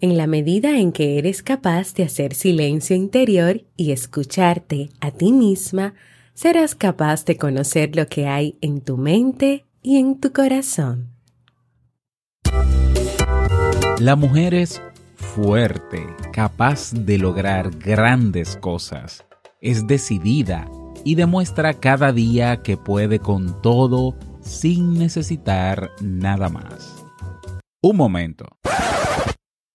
En la medida en que eres capaz de hacer silencio interior y escucharte a ti misma, serás capaz de conocer lo que hay en tu mente y en tu corazón. La mujer es fuerte, capaz de lograr grandes cosas. Es decidida y demuestra cada día que puede con todo sin necesitar nada más. Un momento.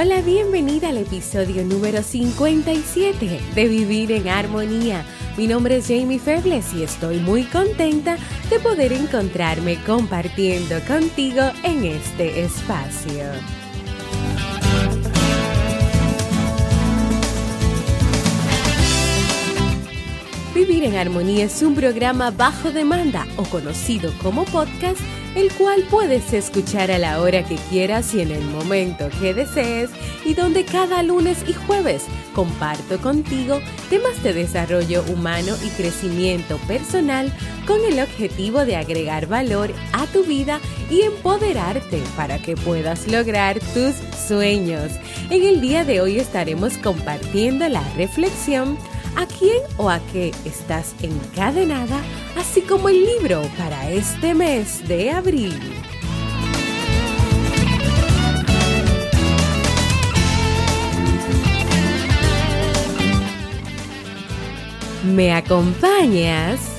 Hola, bienvenida al episodio número 57 de Vivir en Armonía. Mi nombre es Jamie Febles y estoy muy contenta de poder encontrarme compartiendo contigo en este espacio. Vivir en Armonía es un programa bajo demanda o conocido como podcast el cual puedes escuchar a la hora que quieras y en el momento que desees y donde cada lunes y jueves comparto contigo temas de desarrollo humano y crecimiento personal con el objetivo de agregar valor a tu vida y empoderarte para que puedas lograr tus sueños. En el día de hoy estaremos compartiendo la reflexión a quién o a qué estás encadenada, así como el libro para este mes de abril. ¿Me acompañas?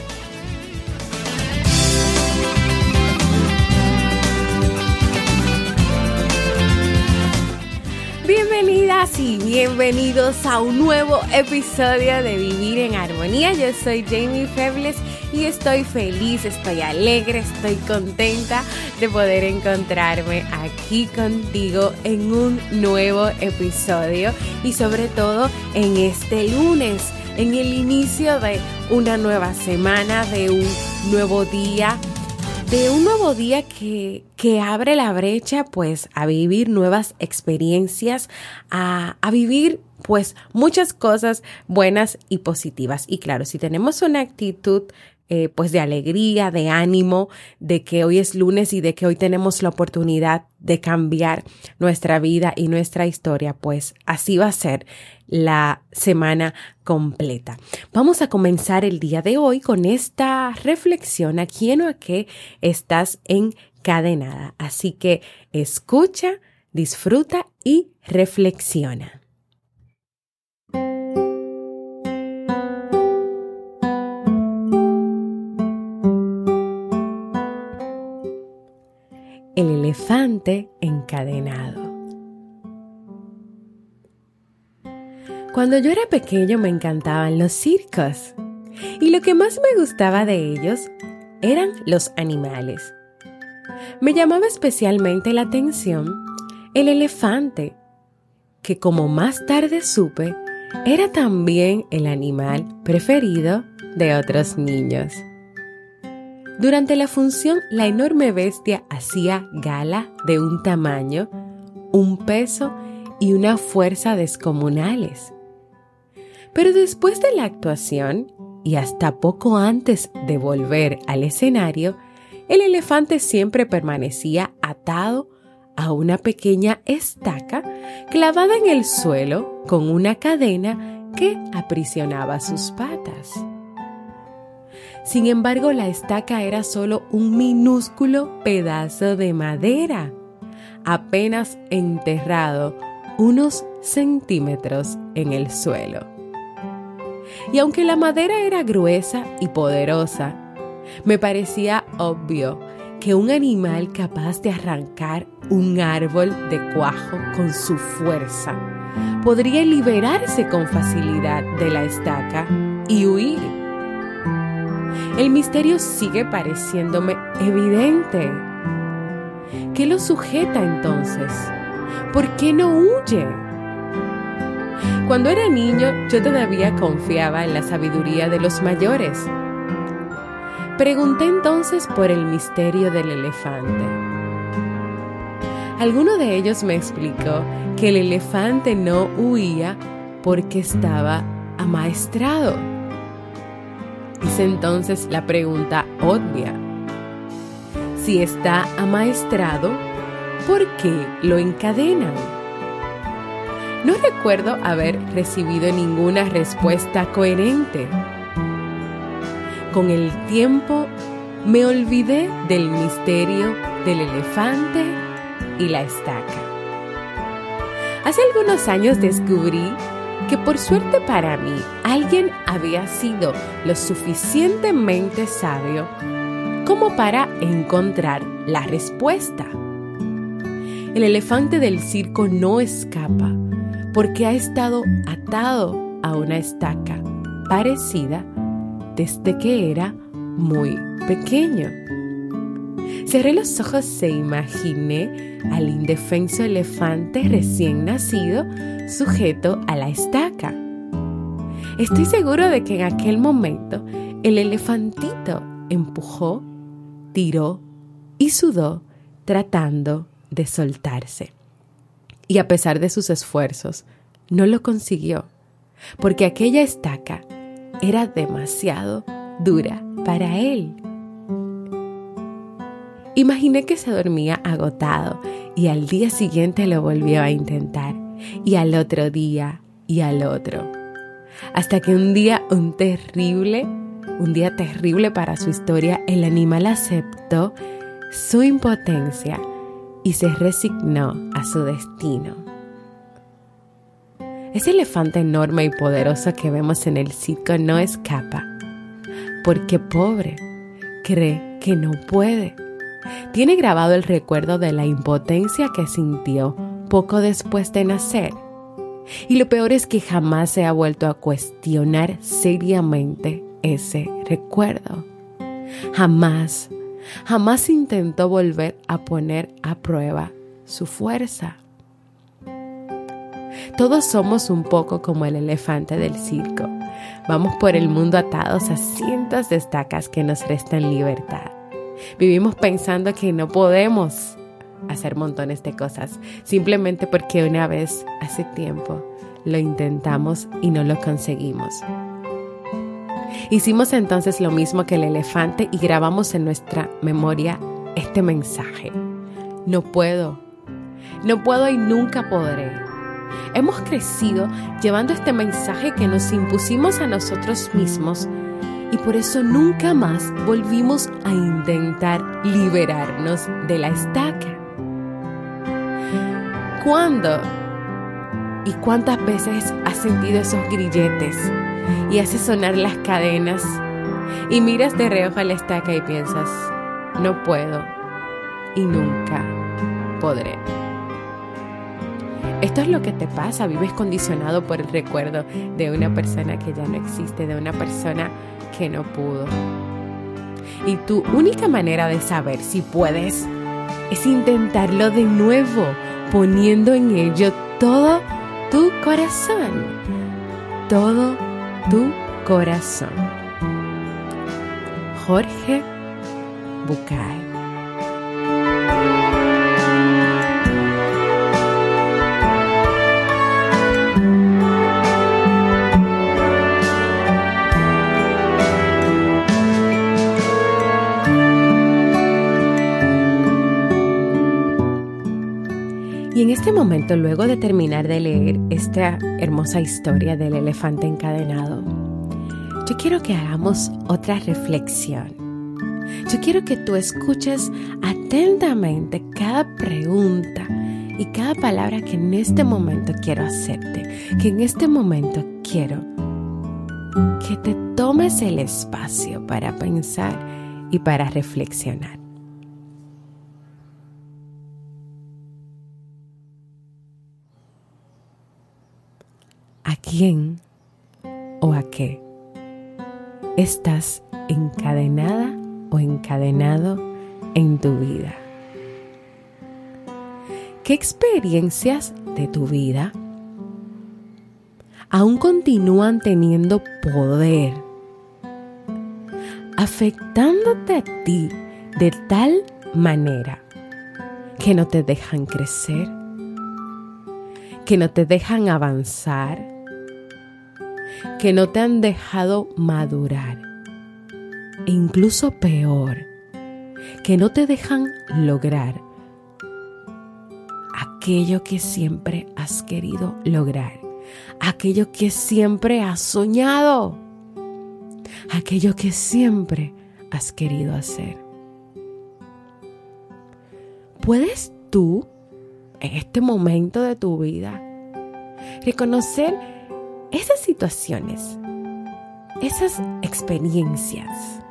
Y bienvenidos a un nuevo episodio de Vivir en Armonía. Yo soy Jamie Febles y estoy feliz, estoy alegre, estoy contenta de poder encontrarme aquí contigo en un nuevo episodio y sobre todo en este lunes, en el inicio de una nueva semana, de un nuevo día de un nuevo día que, que, abre la brecha pues a vivir nuevas experiencias, a, a vivir pues muchas cosas buenas y positivas. Y claro, si tenemos una actitud eh, pues de alegría, de ánimo, de que hoy es lunes y de que hoy tenemos la oportunidad de cambiar nuestra vida y nuestra historia, pues así va a ser la semana completa. Vamos a comenzar el día de hoy con esta reflexión a quién o a qué estás encadenada. Así que escucha, disfruta y reflexiona. el elefante encadenado. Cuando yo era pequeño me encantaban los circos y lo que más me gustaba de ellos eran los animales. Me llamaba especialmente la atención el elefante, que como más tarde supe, era también el animal preferido de otros niños. Durante la función, la enorme bestia hacía gala de un tamaño, un peso y una fuerza descomunales. Pero después de la actuación, y hasta poco antes de volver al escenario, el elefante siempre permanecía atado a una pequeña estaca clavada en el suelo con una cadena que aprisionaba sus patas. Sin embargo, la estaca era solo un minúsculo pedazo de madera, apenas enterrado unos centímetros en el suelo. Y aunque la madera era gruesa y poderosa, me parecía obvio que un animal capaz de arrancar un árbol de cuajo con su fuerza podría liberarse con facilidad de la estaca y huir. El misterio sigue pareciéndome evidente. ¿Qué lo sujeta entonces? ¿Por qué no huye? Cuando era niño yo todavía confiaba en la sabiduría de los mayores. Pregunté entonces por el misterio del elefante. Alguno de ellos me explicó que el elefante no huía porque estaba amaestrado. Hice entonces la pregunta obvia. Si está amaestrado, ¿por qué lo encadenan? No recuerdo haber recibido ninguna respuesta coherente. Con el tiempo me olvidé del misterio del elefante y la estaca. Hace algunos años descubrí que por suerte para mí alguien había sido lo suficientemente sabio como para encontrar la respuesta. El elefante del circo no escapa porque ha estado atado a una estaca parecida desde que era muy pequeño. Cerré los ojos e imaginé al indefenso elefante recién nacido sujeto a la estaca. Estoy seguro de que en aquel momento el elefantito empujó, tiró y sudó tratando de soltarse. Y a pesar de sus esfuerzos, no lo consiguió, porque aquella estaca era demasiado dura para él. Imaginé que se dormía agotado y al día siguiente lo volvió a intentar y al otro día y al otro. Hasta que un día un terrible, un día terrible para su historia, el animal aceptó su impotencia y se resignó a su destino. Ese elefante enorme y poderoso que vemos en el circo no escapa, porque pobre cree que no puede. Tiene grabado el recuerdo de la impotencia que sintió poco después de nacer. Y lo peor es que jamás se ha vuelto a cuestionar seriamente ese recuerdo. Jamás jamás intentó volver a poner a prueba su fuerza. Todos somos un poco como el elefante del circo. Vamos por el mundo atados a cientos de estacas que nos restan libertad. Vivimos pensando que no podemos hacer montones de cosas, simplemente porque una vez hace tiempo lo intentamos y no lo conseguimos. Hicimos entonces lo mismo que el elefante y grabamos en nuestra memoria este mensaje. No puedo, no puedo y nunca podré. Hemos crecido llevando este mensaje que nos impusimos a nosotros mismos y por eso nunca más volvimos a intentar liberarnos de la estaca. ¿Cuándo y cuántas veces has sentido esos grilletes y haces sonar las cadenas y miras de reojo a la estaca y piensas, no puedo y nunca podré. Esto es lo que te pasa, vives condicionado por el recuerdo de una persona que ya no existe, de una persona que no pudo. Y tu única manera de saber si puedes es intentarlo de nuevo, poniendo en ello todo tu corazón, todo tu corazón. Jorge Bucay. Luego de terminar de leer esta hermosa historia del elefante encadenado, yo quiero que hagamos otra reflexión. Yo quiero que tú escuches atentamente cada pregunta y cada palabra que en este momento quiero hacerte, que en este momento quiero que te tomes el espacio para pensar y para reflexionar. ¿A quién o a qué estás encadenada o encadenado en tu vida? ¿Qué experiencias de tu vida aún continúan teniendo poder, afectándote a ti de tal manera que no te dejan crecer, que no te dejan avanzar, que no te han dejado madurar, e incluso peor, que no te dejan lograr aquello que siempre has querido lograr, aquello que siempre has soñado, aquello que siempre has querido hacer. ¿Puedes tú, en este momento de tu vida, reconocer esas situaciones, esas experiencias,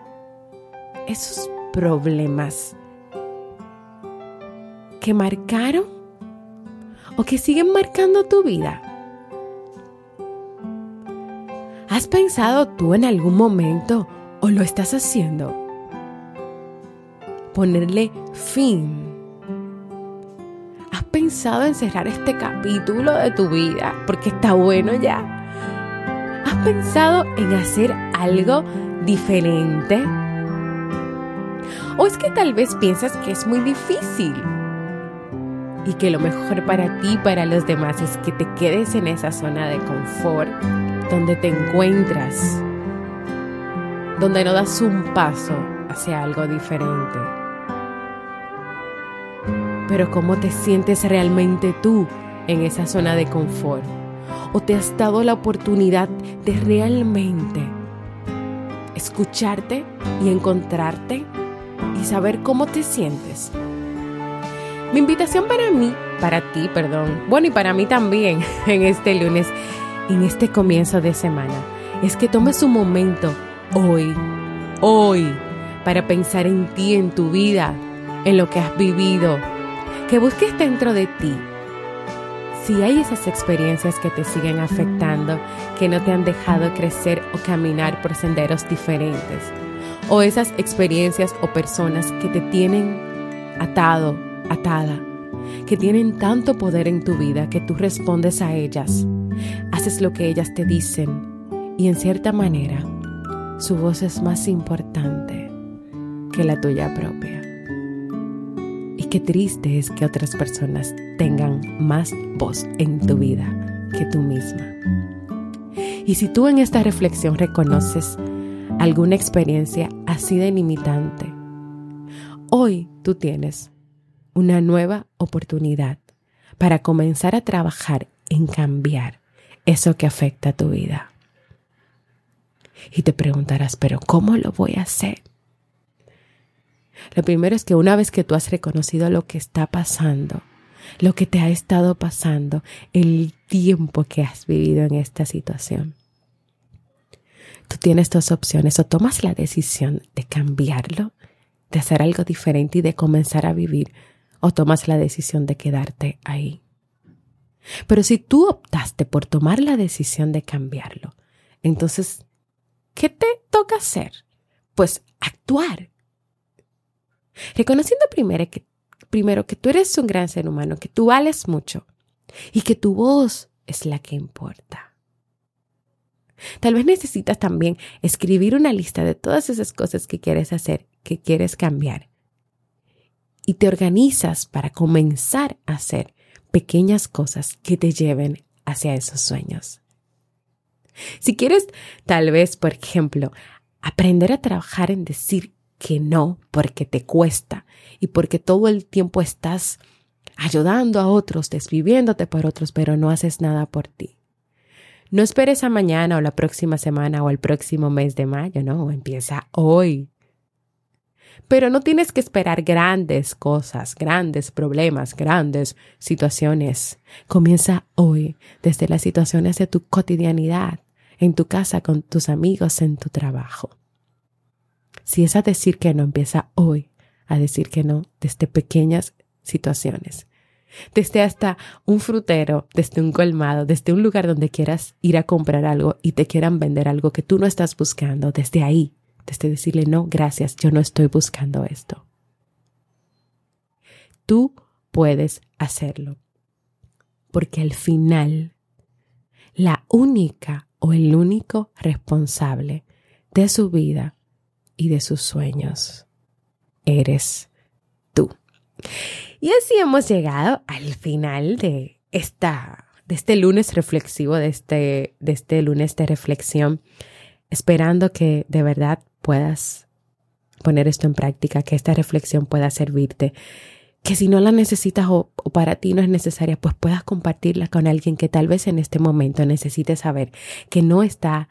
esos problemas que marcaron o que siguen marcando tu vida? ¿Has pensado tú en algún momento o lo estás haciendo? Ponerle fin. ¿Has pensado en cerrar este capítulo de tu vida porque está bueno ya? ¿Has pensado en hacer algo diferente? ¿O es que tal vez piensas que es muy difícil? y que lo mejor para ti y para los demás es que te quedes en esa zona de confort donde te encuentras, donde no das un paso hacia algo diferente. Pero ¿cómo te sientes realmente tú en esa zona de confort? ¿O te has dado la oportunidad de realmente escucharte y encontrarte y saber cómo te sientes? Mi invitación para mí, para ti, perdón, bueno y para mí también en este lunes, en este comienzo de semana, es que tomes un momento hoy, hoy, para pensar en ti, en tu vida, en lo que has vivido, que busques dentro de ti si hay esas experiencias que te siguen afectando, que no te han dejado crecer o caminar por senderos diferentes, o esas experiencias o personas que te tienen atado atada, que tienen tanto poder en tu vida que tú respondes a ellas, haces lo que ellas te dicen y en cierta manera su voz es más importante que la tuya propia. Qué triste es que otras personas tengan más voz en tu vida que tú misma. Y si tú en esta reflexión reconoces alguna experiencia así de limitante, hoy tú tienes una nueva oportunidad para comenzar a trabajar en cambiar eso que afecta a tu vida. Y te preguntarás, pero ¿cómo lo voy a hacer? Lo primero es que una vez que tú has reconocido lo que está pasando, lo que te ha estado pasando, el tiempo que has vivido en esta situación, tú tienes dos opciones o tomas la decisión de cambiarlo, de hacer algo diferente y de comenzar a vivir o tomas la decisión de quedarte ahí. Pero si tú optaste por tomar la decisión de cambiarlo, entonces, ¿qué te toca hacer? Pues actuar. Reconociendo primero que, primero que tú eres un gran ser humano, que tú vales mucho y que tu voz es la que importa. Tal vez necesitas también escribir una lista de todas esas cosas que quieres hacer, que quieres cambiar y te organizas para comenzar a hacer pequeñas cosas que te lleven hacia esos sueños. Si quieres, tal vez, por ejemplo, aprender a trabajar en decir que no porque te cuesta y porque todo el tiempo estás ayudando a otros, desviviéndote por otros, pero no haces nada por ti. No esperes a mañana o la próxima semana o el próximo mes de mayo, no, empieza hoy. Pero no tienes que esperar grandes cosas, grandes problemas, grandes situaciones. Comienza hoy desde las situaciones de tu cotidianidad, en tu casa, con tus amigos, en tu trabajo. Si es a decir que no, empieza hoy a decir que no desde pequeñas situaciones. Desde hasta un frutero, desde un colmado, desde un lugar donde quieras ir a comprar algo y te quieran vender algo que tú no estás buscando, desde ahí de decirle, no, gracias, yo no estoy buscando esto. Tú puedes hacerlo. Porque al final, la única o el único responsable de su vida y de sus sueños eres tú. Y así hemos llegado al final de esta de este lunes reflexivo, de este, de este lunes de reflexión, esperando que de verdad puedas poner esto en práctica, que esta reflexión pueda servirte, que si no la necesitas o, para ti no es necesaria, pues puedas compartirla con alguien que tal vez en este momento necesite saber que no está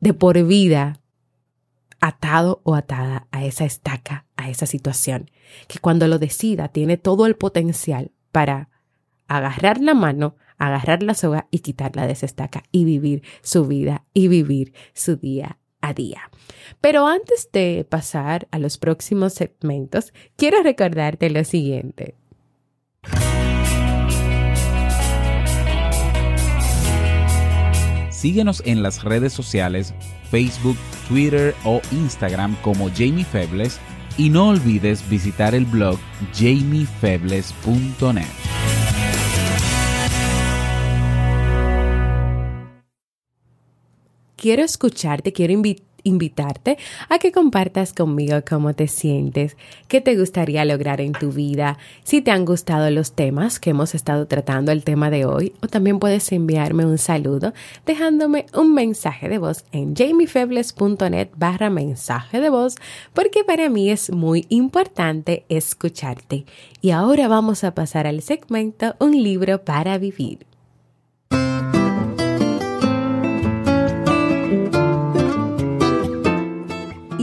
de por vida atado o atada a esa estaca, a esa situación, que cuando lo decida tiene todo el potencial para agarrar la mano, agarrar la soga y quitarla de esa estaca y vivir su vida y vivir su día día. Pero antes de pasar a los próximos segmentos, quiero recordarte lo siguiente. Síguenos en las redes sociales, Facebook, Twitter o Instagram como Jamie Febles y no olvides visitar el blog jamiefebles.net. quiero escucharte, quiero invitarte a que compartas conmigo cómo te sientes, qué te gustaría lograr en tu vida, si te han gustado los temas que hemos estado tratando el tema de hoy, o también puedes enviarme un saludo dejándome un mensaje de voz en jamiefebles.net barra mensaje de voz, porque para mí es muy importante escucharte. Y ahora vamos a pasar al segmento Un libro para vivir.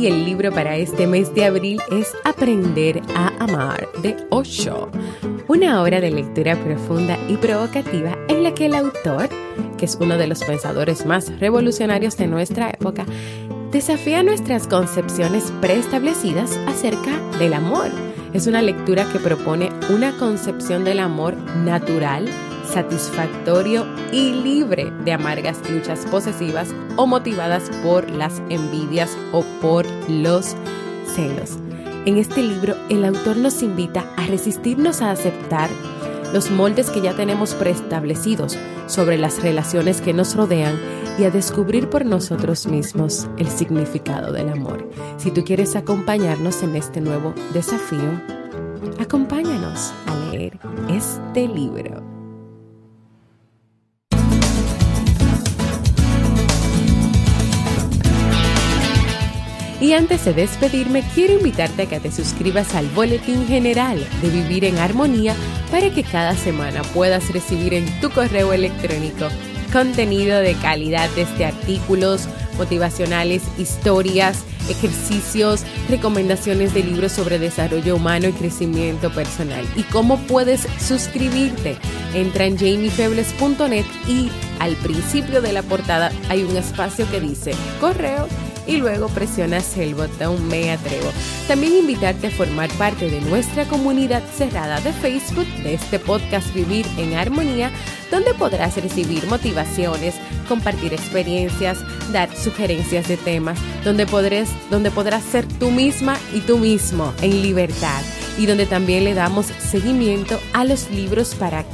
El libro para este mes de abril es Aprender a Amar de Osho, una obra de lectura profunda y provocativa en la que el autor, que es uno de los pensadores más revolucionarios de nuestra época, desafía nuestras concepciones preestablecidas acerca del amor. Es una lectura que propone una concepción del amor natural, satisfactorio y libre de amargas luchas posesivas o motivadas por las envidias o por los celos. En este libro, el autor nos invita a resistirnos a aceptar los moldes que ya tenemos preestablecidos sobre las relaciones que nos rodean y a descubrir por nosotros mismos el significado del amor. Si tú quieres acompañarnos en este nuevo desafío, acompáñanos a leer este libro. Y antes de despedirme, quiero invitarte a que te suscribas al Boletín General de Vivir en Armonía para que cada semana puedas recibir en tu correo electrónico contenido de calidad desde artículos motivacionales, historias, ejercicios, recomendaciones de libros sobre desarrollo humano y crecimiento personal. ¿Y cómo puedes suscribirte? Entra en jamiefebles.net y al principio de la portada hay un espacio que dice correo y luego presionas el botón Me Atrevo. También invitarte a formar parte de nuestra comunidad cerrada de Facebook de este podcast Vivir en Armonía, donde podrás recibir motivaciones, compartir experiencias, dar sugerencias de temas, donde podrás, donde podrás ser tú misma y tú mismo en libertad y donde también le damos seguimiento a los libros para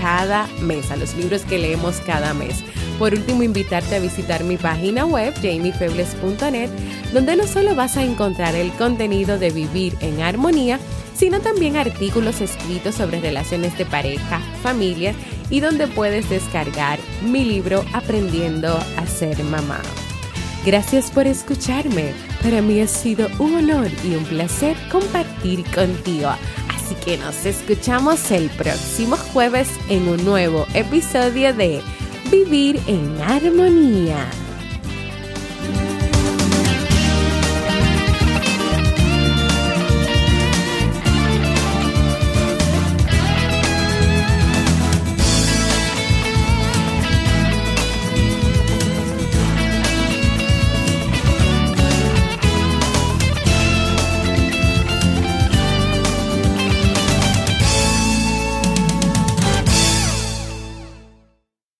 cada mes, a los libros que leemos cada mes. Por último, invitarte a visitar mi página web, jamiefebles.net, donde no solo vas a encontrar el contenido de vivir en armonía, sino también artículos escritos sobre relaciones de pareja, familia y donde puedes descargar mi libro Aprendiendo a ser mamá. Gracias por escucharme. Para mí ha sido un honor y un placer compartir contigo. Así que nos escuchamos el próximo jueves en un nuevo episodio de Vivir en Armonía.